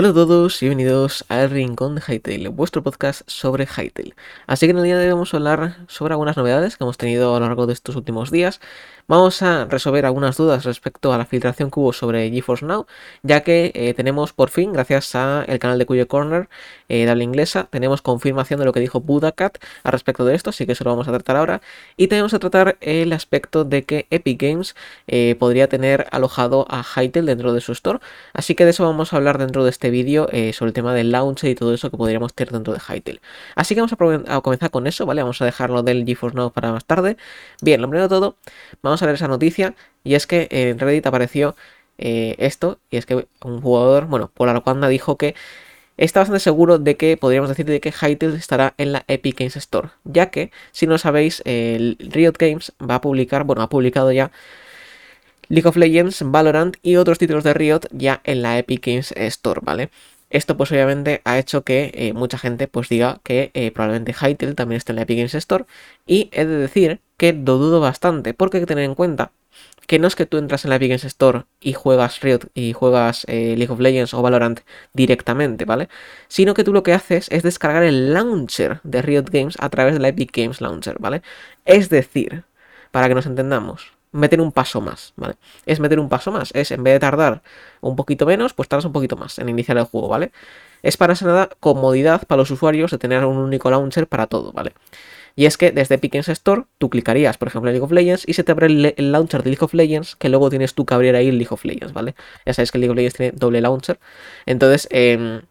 Hola a todos y bienvenidos al Rincón de Hytale, vuestro podcast sobre Hytale. Así que en el día de hoy vamos a hablar sobre algunas novedades que hemos tenido a lo largo de estos últimos días. Vamos a resolver algunas dudas respecto a la filtración que hubo sobre GeForce Now, ya que eh, tenemos por fin, gracias al canal de Cuyo Corner eh, habla inglesa, tenemos confirmación de lo que dijo Budacat al respecto de esto, así que eso lo vamos a tratar ahora. Y tenemos a tratar el aspecto de que Epic Games eh, podría tener alojado a Hytale dentro de su store, así que de eso vamos a hablar dentro de este vídeo eh, sobre el tema del launcher y todo eso que podríamos tener dentro de Hytale. Así que vamos a, comenzar con eso, ¿vale? Vamos a dejarlo del GeForce Now para más tarde. Bien, lo primero de todo, vamos a ver esa noticia y es que en Reddit apareció eh, esto y es que un jugador, bueno, Panda dijo que está bastante seguro de que podríamos decir de que Hytale estará en la Epic Games Store, ya que, si no sabéis, el Riot Games va a publicar, bueno, ha publicado ya League of Legends, Valorant y otros títulos de Riot ya en la Epic Games Store, ¿vale? Esto pues obviamente ha hecho que eh, mucha gente pues diga que eh, probablemente Hytale también esté en la Epic Games Store y he de decir que lo dudo bastante porque hay que tener en cuenta que no es que tú entras en la Epic Games Store y juegas Riot y juegas eh, League of Legends o Valorant directamente, ¿vale? Sino que tú lo que haces es descargar el launcher de Riot Games a través de la Epic Games Launcher, ¿vale? Es decir, para que nos entendamos, meter un paso más, ¿vale? Es meter un paso más, es en vez de tardar un poquito menos, pues tardas un poquito más en iniciar el juego, ¿vale? Es para nada comodidad para los usuarios de tener un único launcher para todo, ¿vale? Y es que desde Epic Store tú clicarías, por ejemplo, en League of Legends y se te abre el, launcher de League of Legends que luego tienes tú que abrir ahí el League of Legends, ¿vale? Ya sabes que League of Legends tiene doble launcher. Entonces, eh,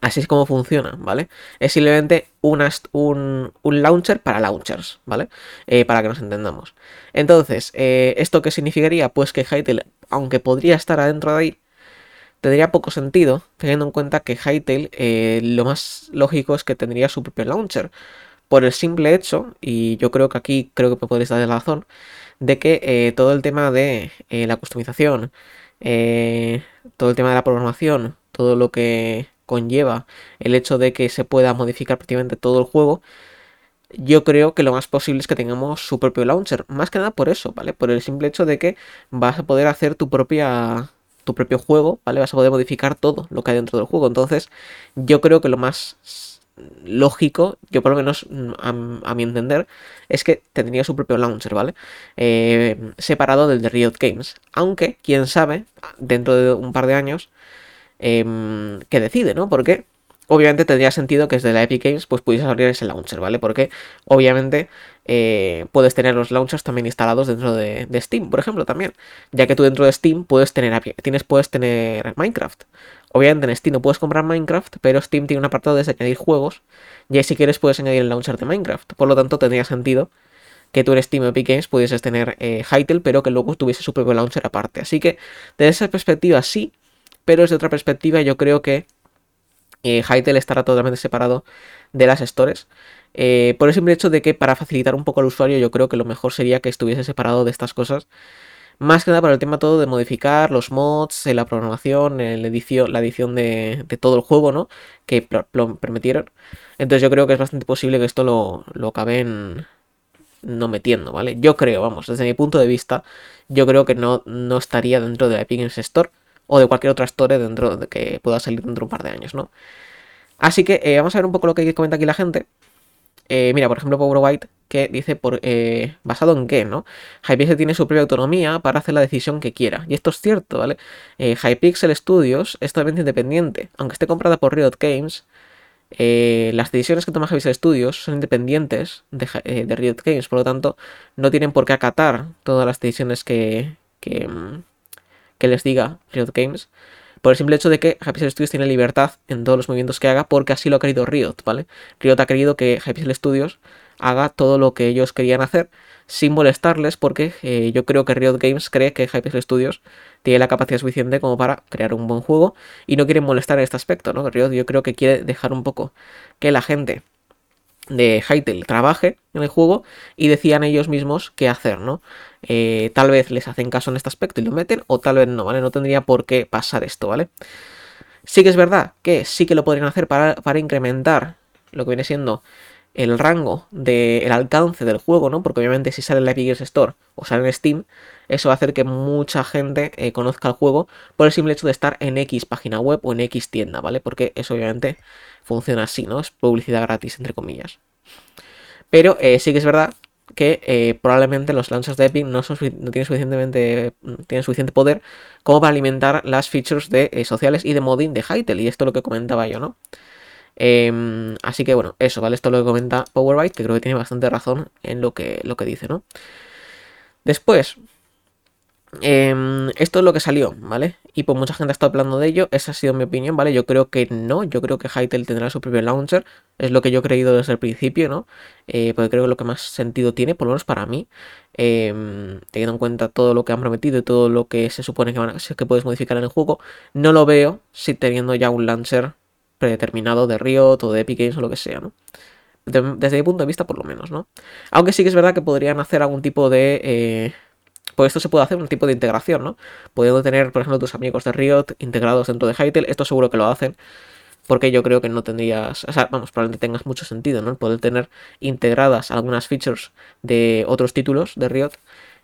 Así es como funciona, ¿vale? Es simplemente un, un, launcher para launchers, ¿vale? Eh, para que nos entendamos. Entonces, eh, ¿esto qué significaría? Pues que Hytale, aunque podría estar adentro de ahí, tendría poco sentido, teniendo en cuenta que Hytale eh, lo más lógico es que tendría su propio launcher. Por el simple hecho, y yo creo que aquí creo que me podéis dar la razón, de que todo el tema de la customización, todo el tema de la programación, todo lo que conlleva el hecho de que se pueda modificar prácticamente todo el juego, yo creo que lo más posible es que tengamos su propio launcher. Más que nada por eso, ¿vale? Por el simple hecho de que vas a poder hacer tu propia tu propio juego, ¿vale? Vas a poder modificar todo lo que hay dentro del juego. Entonces, yo creo que lo más lógico, yo por lo menos a, mi entender, es que tendría su propio launcher, ¿vale? Eh, separado del de Riot Games. Aunque, quién sabe, dentro de un par de años, Em, que decide, ¿no? Porque obviamente tendría sentido que desde la Epic Games pues pudiese abrir ese launcher, ¿vale? Porque obviamente eh, puedes tener los launchers también instalados dentro de, Steam, por ejemplo, también. Ya que tú dentro de Steam puedes tener, tienes, puedes tener Minecraft. Obviamente en Steam no puedes comprar Minecraft, pero Steam tiene un apartado de añadir juegos. Y ahí si quieres puedes añadir el launcher de Minecraft. Por lo tanto tendría sentido que tú en Steam Epic Games pudieses tener eh, pero que luego tuviese su propio launcher aparte. Así que desde esa perspectiva sí, pero desde otra perspectiva yo creo que eh, estará totalmente separado de las stores. Eh, por el simple hecho de que para facilitar un poco al usuario yo creo que lo mejor sería que estuviese separado de estas cosas. Más que nada para el tema todo de modificar los mods, la programación, la edición, la edición de, todo el juego, ¿no? Que permitieron. Entonces yo creo que es bastante posible que esto lo, lo acaben no metiendo, ¿vale? Yo creo, vamos, desde mi punto de vista, yo creo que no, no estaría dentro de Epic Games Store o de cualquier otra store dentro de que pueda salir dentro de un par de años, ¿no? Así que eh, vamos a ver un poco lo que comenta aquí la gente. Eh, mira, por ejemplo, Power White, que dice por, eh, basado en qué, ¿no? Hypixel tiene su propia autonomía para hacer la decisión que quiera. Y esto es cierto, ¿vale? Hypixel Studios es totalmente independiente. Aunque esté comprada por Riot Games, las decisiones que toma Hypixel Studios son independientes de, de, Riot Games. Por lo tanto, no tienen por qué acatar todas las decisiones que, que, mm, que les diga Riot Games, por el simple hecho de que Hypixel Studios tiene libertad en todos los movimientos que haga, porque así lo ha querido Riot, ¿vale? Riot ha querido que Hypixel Studios haga todo lo que ellos querían hacer sin molestarles, porque eh, yo creo que Riot Games cree que Hypixel Studios tiene la capacidad suficiente como para crear un buen juego y no quieren molestar en este aspecto, ¿no? Riot yo creo que quiere dejar un poco que la gente de Hytale trabaje en el juego y decían ellos mismos qué hacer, ¿no? Eh, tal vez les hacen caso en este aspecto y lo meten, o tal vez no, ¿vale? No tendría por qué pasar esto, ¿vale? Sí que es verdad que sí que lo podrían hacer para, incrementar lo que viene siendo el rango del alcance del juego, ¿no? Porque obviamente si sale en la Epic Games Store o sale en Steam, eso va a hacer que mucha gente eh, conozca el juego por el simple hecho de estar en X página web o en X tienda, ¿vale? Porque eso obviamente funciona así, ¿no? Es publicidad gratis, entre comillas. Pero eh, sí que es verdad que eh, probablemente los launchers de Epic no, tienen, suficientemente, tienen suficiente poder como para alimentar las features de, sociales y de modding de Hytale. Y esto es lo que comentaba yo, ¿no? Em, así que bueno, eso, ¿vale? Esto es lo que comenta Powerbyte, que creo que tiene bastante razón en lo que, lo que dice, ¿no? Después, em, esto es lo que salió, ¿vale? Y pues mucha gente ha estado hablando de ello, esa ha sido mi opinión, ¿vale? Yo creo que no, yo creo que Hytale tendrá su propio launcher, es lo que yo he creído desde el principio, ¿no? Eh, porque creo que lo que más sentido tiene, por lo menos para mí, em, teniendo en cuenta todo lo que han prometido y todo lo que se supone que, van a, que puedes modificar en el juego, no lo veo si teniendo ya un launcher predeterminado de Riot o de Epic Games o lo que sea, ¿no? desde mi punto de vista, por lo menos, ¿no? Aunque sí que es verdad que podrían hacer algún tipo de. Eh, pues esto se puede hacer un tipo de integración, ¿no? Pudiendo tener, por ejemplo, tus amigos de Riot integrados dentro de Hytale, esto seguro que lo hacen. Porque yo creo que no tendrías. O sea, vamos, probablemente tengas mucho sentido, ¿no? poder tener integradas algunas features de otros títulos de Riot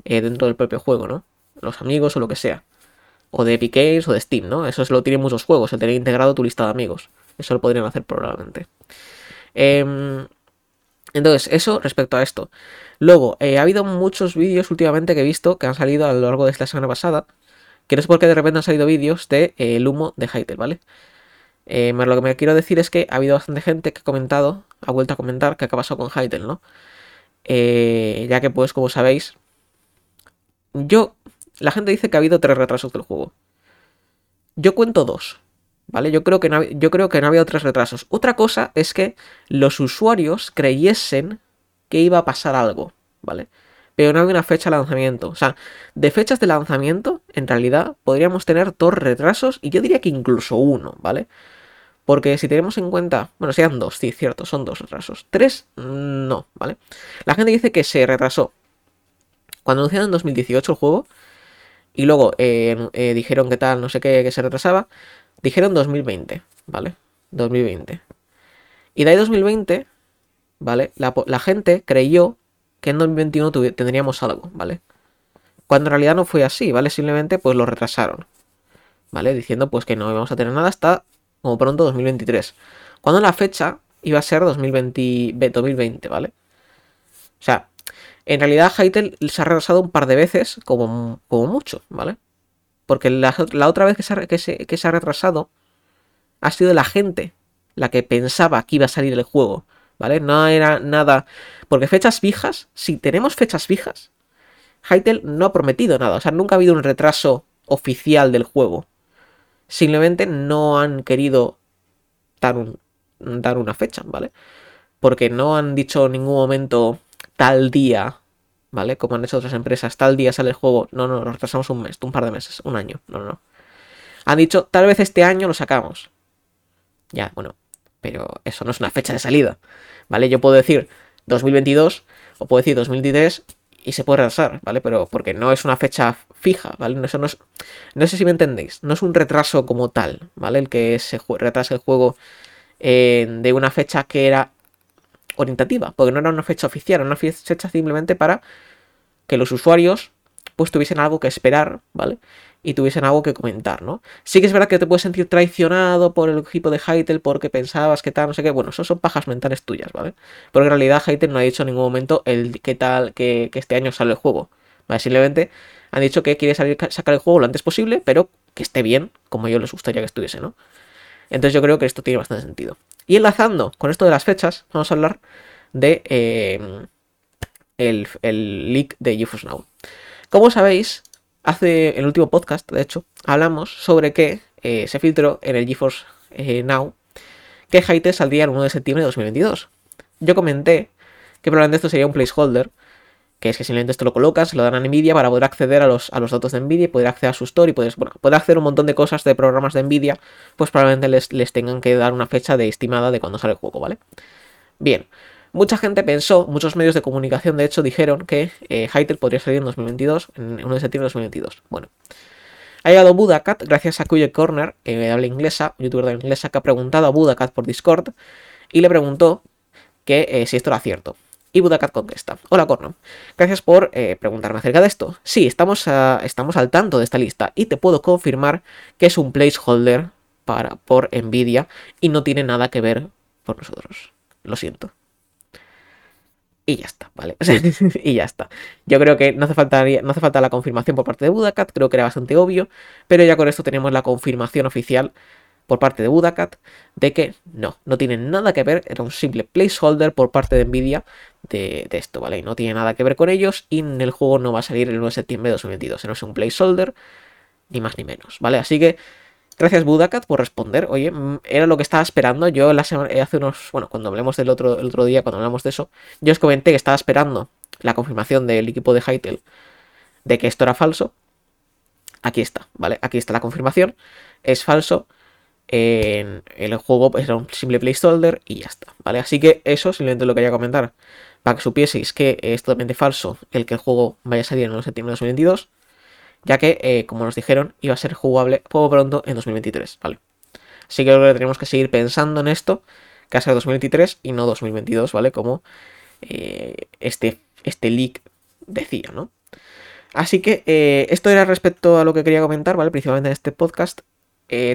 eh, dentro del propio juego, ¿no? Los amigos o lo que sea. O de Epic Games o de Steam, ¿no? Eso es lo tienen muchos juegos, el tener integrado tu lista de amigos. Eso lo podrían hacer probablemente. Em, entonces, eso respecto a esto. Luego, eh, ha habido muchos vídeos últimamente que he visto que han salido a lo largo de esta semana pasada. Que no sé por qué de repente han salido vídeos de eh, el humo de Hytale, ¿vale? Eh, lo que me quiero decir es que ha habido bastante gente que ha comentado, ha vuelto a comentar que ha pasado con Hytale, ¿no? ya que, pues, como sabéis, yo. La gente dice que ha habido tres retrasos del juego. Yo cuento dos. ¿Vale? Yo creo, que no, yo creo que no había otros retrasos. Otra cosa es que los usuarios creyesen que iba a pasar algo, ¿vale? Pero no había una fecha de lanzamiento. O sea, de fechas de lanzamiento, en realidad, podríamos tener dos retrasos y yo diría que incluso uno, ¿vale? Porque si tenemos en cuenta, bueno, sean dos, sí, cierto, son dos retrasos. Tres, no, ¿vale? La gente dice que se retrasó. Cuando anunciaron en 2018 el juego, y luego eh, eh, dijeron que tal, no sé qué, que se retrasaba, Dijeron 2020, ¿vale? 2020. Y de ahí 2020, ¿vale? La, gente creyó que en 2021 tendríamos algo, ¿vale? Cuando en realidad no fue así, ¿vale? Simplemente pues lo retrasaron, ¿vale? Diciendo pues que no íbamos a tener nada hasta como pronto 2023. Cuando la fecha iba a ser 2020, 2020 ¿vale? O sea, en realidad Hytale se ha retrasado un par de veces como, como mucho, ¿vale? Porque la, otra vez que se, ha retrasado ha sido la gente la que pensaba que iba a salir el juego. ¿Vale? No era nada. Porque fechas fijas, si tenemos fechas fijas, Hytale no ha prometido nada. O sea, nunca ha habido un retraso oficial del juego. Simplemente no han querido dar, dar una fecha, ¿vale? Porque no han dicho en ningún momento tal día ¿vale? Como han hecho otras empresas, tal día sale el juego, no, no, lo retrasamos un mes, un par de meses, un año, no, no. Han dicho, tal vez este año lo sacamos. Ya, bueno, pero eso no es una fecha de salida, ¿vale? Yo puedo decir 2022 o puedo decir 2023 y se puede retrasar, ¿vale? Pero porque no es una fecha fija, ¿vale? No no sé si me entendéis, no es un retraso como tal, ¿vale? El que se retrasa el juego eh, de una fecha que era orientativa, porque no era una fecha oficial, era una fecha simplemente para que los usuarios pues tuviesen algo que esperar, ¿vale? Y tuviesen algo que comentar, ¿no? Sí que es verdad que te puedes sentir traicionado por el equipo de Hytale porque pensabas que tal, no sé qué. Bueno, eso son pajas mentales tuyas, ¿vale? Porque en realidad Hytale no ha dicho en ningún momento el qué tal que, este año sale el juego. ¿Vale? Simplemente han dicho que quiere sacar el juego lo antes posible, pero que esté bien, como yo les gustaría que estuviese, ¿no? Entonces yo creo que esto tiene bastante sentido. Y enlazando con esto de las fechas, vamos a hablar de eh, el, leak de GeForce Now. Como sabéis, hace el último podcast, de hecho, hablamos sobre que eh, se filtró en el GeForce Now que Hytale saldría el 1 de septiembre de 2022. Yo comenté que probablemente esto sería un placeholder que es que simplemente esto lo colocas, lo dan a Nvidia para poder acceder a los, a los datos de Nvidia y poder acceder a su store y puedes, bueno, poder hacer un montón de cosas de programas de Nvidia, pues probablemente les, les tengan que dar una fecha de estimada de cuando sale el juego, ¿vale? Bien, mucha gente pensó, muchos medios de comunicación de hecho dijeron que eh, podría salir en 2022, en 1 de septiembre de 2022. Bueno, ha llegado Budacat gracias a Kuye Corner, que habla inglesa, youtuber de inglesa, que ha preguntado a Budacat por Discord y le preguntó que eh, si esto era cierto. Y Budakat contesta, hola Corno, gracias por eh, preguntarme acerca de esto. Sí, estamos, estamos al tanto de esta lista y te puedo confirmar que es un placeholder para, por Nvidia y no tiene nada que ver por nosotros. Lo siento. Y ya está, ¿vale? y ya está. Yo creo que no hace, falta, no hace falta la confirmación por parte de Budakat, creo que era bastante obvio, pero ya con esto tenemos la confirmación oficial por parte de Budakat de que no, no tiene nada que ver, era un simple placeholder por parte de Nvidia de, esto, ¿vale? Y no tiene nada que ver con ellos y el juego no va a salir el 1 de septiembre de 2022, no es un placeholder, ni más ni menos, ¿vale? Así que Gracias Budakat por responder. Oye, mm, era lo que estaba esperando. Yo eh, hace unos, bueno, cuando hablemos del otro, el otro día, cuando hablamos de eso, yo os comenté que estaba esperando la confirmación del equipo de Hytale de que esto era falso. Aquí está, ¿vale? Aquí está la confirmación. Es falso. En el juego pues, era un simple placeholder y ya está, ¿vale? Así que eso simplemente lo quería comentar para que supieseis que es totalmente falso el que el juego vaya a salir en septiembre de 2022 ya que, eh, como nos dijeron, iba a ser jugable poco pronto en 2023, ¿vale? Así que creo que tenemos que seguir pensando en esto, que va a ser 2023 y no 2022, ¿vale? Como eh, este, este leak decía, ¿no? Así que eh, esto era respecto a lo que quería comentar, ¿vale? Principalmente en este podcast.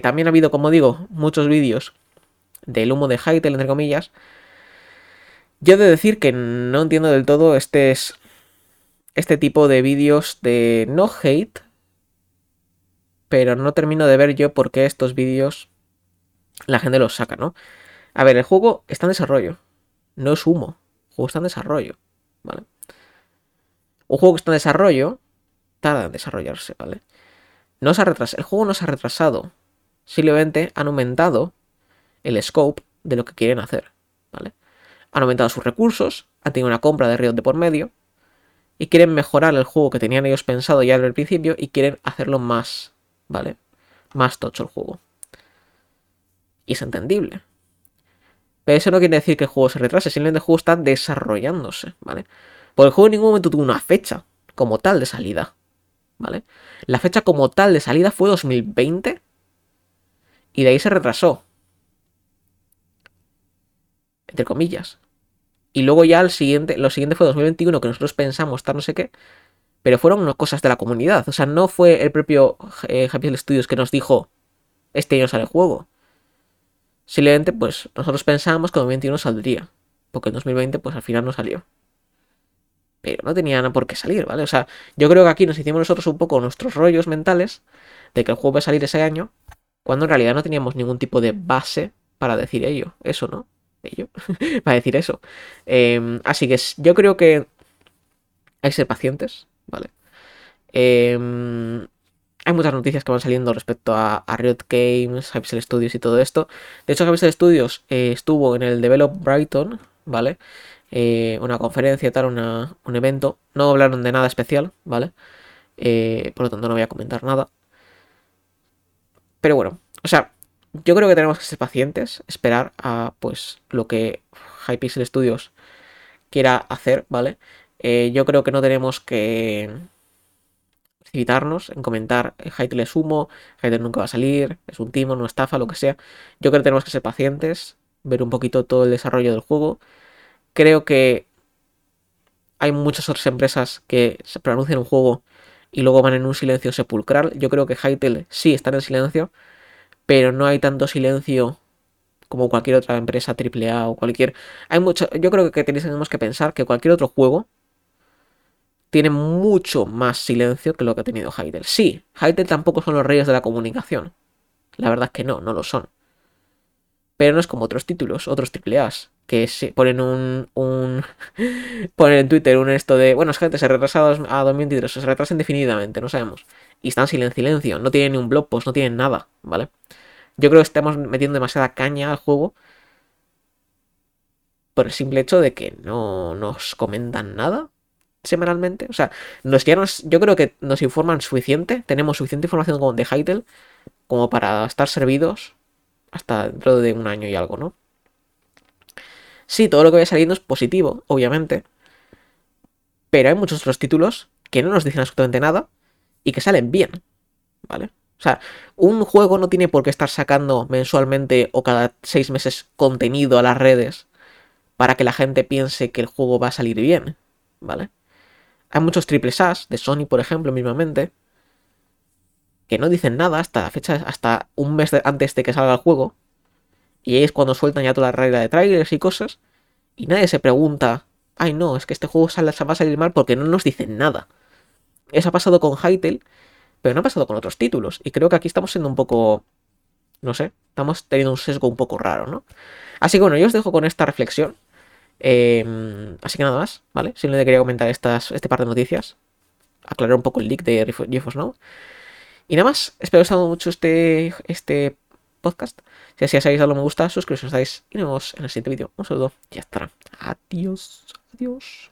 También ha habido, como digo, muchos vídeos del humo de Hytale, entre comillas. Yo he de decir que no entiendo del todo este es este tipo de vídeos de no hate, pero no termino de ver yo por qué estos vídeos la gente los saca, ¿no? A ver, el juego está en desarrollo, no es humo, el juego está en desarrollo, ¿vale? Un juego que está en desarrollo tarda en desarrollarse, ¿vale? No se ha retrasado, el juego no se ha retrasado, simplemente han aumentado el scope de lo que quieren hacer, ¿vale? Han aumentado sus recursos, han tenido una compra de Riot de por medio, y quieren mejorar el juego que tenían ellos pensado ya desde el principio y quieren hacerlo más, ¿vale? Más tocho el juego. Y es entendible. Pero eso no quiere decir que el juego se retrase, simplemente el juego está desarrollándose, ¿vale? Porque el juego en ningún momento tuvo una fecha como tal de salida, ¿vale? La fecha como tal de salida fue 2020 y de ahí se retrasó. Entre comillas. Y luego ya el siguiente, lo siguiente fue 2021, que nosotros pensamos estar no sé qué. Pero fueron cosas de la comunidad. O sea, no fue el propio eh, Happy Studios que nos dijo, este año sale el juego. Simplemente, pues, nosotros pensábamos que en 2021 saldría. Porque en 2020, pues, al final no salió. Pero no tenía nada por qué salir, ¿vale? O sea, yo creo que aquí nos hicimos nosotros un poco nuestros rollos mentales de que el juego va a salir ese año, cuando en realidad no teníamos ningún tipo de base para decir ello. Eso, ¿no? ello para decir eso. Em, así que yo creo que hay que ser pacientes, ¿vale? Em, hay muchas noticias que van saliendo respecto a, Riot Games, Hypixel Studios y todo esto. De hecho, Hypixel Studios eh, estuvo en el Develop Brighton, ¿vale? Eh, una conferencia, tal, un evento. No hablaron de nada especial, ¿vale? Eh, por lo tanto, no voy a comentar nada. Pero bueno, o sea, yo creo que tenemos que ser pacientes, esperar a pues lo que Hypixel Studios quiera hacer, ¿vale? Eh, yo creo que no tenemos que precipitarnos en comentar eh, Hytale es humo, Hytale nunca va a salir, es un timo, una estafa, lo que sea. Yo creo que tenemos que ser pacientes, ver un poquito todo el desarrollo del juego. Creo que hay muchas otras empresas que se pronuncian un juego y luego van en un silencio sepulcral. Yo creo que Hytale sí está en silencio, pero no hay tanto silencio como cualquier otra empresa AAA o cualquier... Hay mucho... Yo creo que tenemos que pensar que cualquier otro juego tiene mucho más silencio que lo que ha tenido Hytale. Sí, Hytale tampoco son los reyes de la comunicación. La verdad es que no, no lo son. Pero no es como otros títulos, otros AAAs, que ponen un, un ponen en Twitter un esto de, bueno, es gente se retrasa a 2023, se retrasa indefinidamente, no sabemos. Y están en silencio, no tienen ni un blog post, no tienen nada, ¿vale? Yo creo que estamos metiendo demasiada caña al juego por el simple hecho de que no nos comentan nada semanalmente. O sea, nos, ya yo creo que nos informan suficiente, tenemos suficiente información de Hytale como para estar servidos hasta dentro de un año y algo, ¿no? Sí, todo lo que vaya saliendo es positivo, obviamente. Pero hay muchos otros títulos que no nos dicen absolutamente nada y que salen bien, ¿vale? O sea, un juego no tiene por qué estar sacando mensualmente o cada seis meses contenido a las redes para que la gente piense que el juego va a salir bien, ¿vale? Hay muchos triple As, de Sony, por ejemplo, mismamente, que no dicen nada hasta la fecha, hasta un mes antes de que salga el juego. Y ahí es cuando sueltan ya toda la regla de trailers y cosas. Y nadie se pregunta, ay no, es que este juego va a salir mal porque no nos dicen nada. Eso ha pasado con Hytale, pero no ha pasado con otros títulos. Y creo que aquí estamos siendo un poco, no sé, estamos teniendo un sesgo un poco raro, ¿no? Así que bueno, yo os dejo con esta reflexión. Em, así que nada más, ¿vale? Simplemente quería comentar estas, este par de noticias. Aclarar un poco el leak de GeForce Now. Y nada más, espero que os haya gustado mucho este, este podcast. Si así os habéis dado me gusta, suscribiros y nos vemos en el siguiente vídeo. Un saludo y hasta. Adiós. Adiós.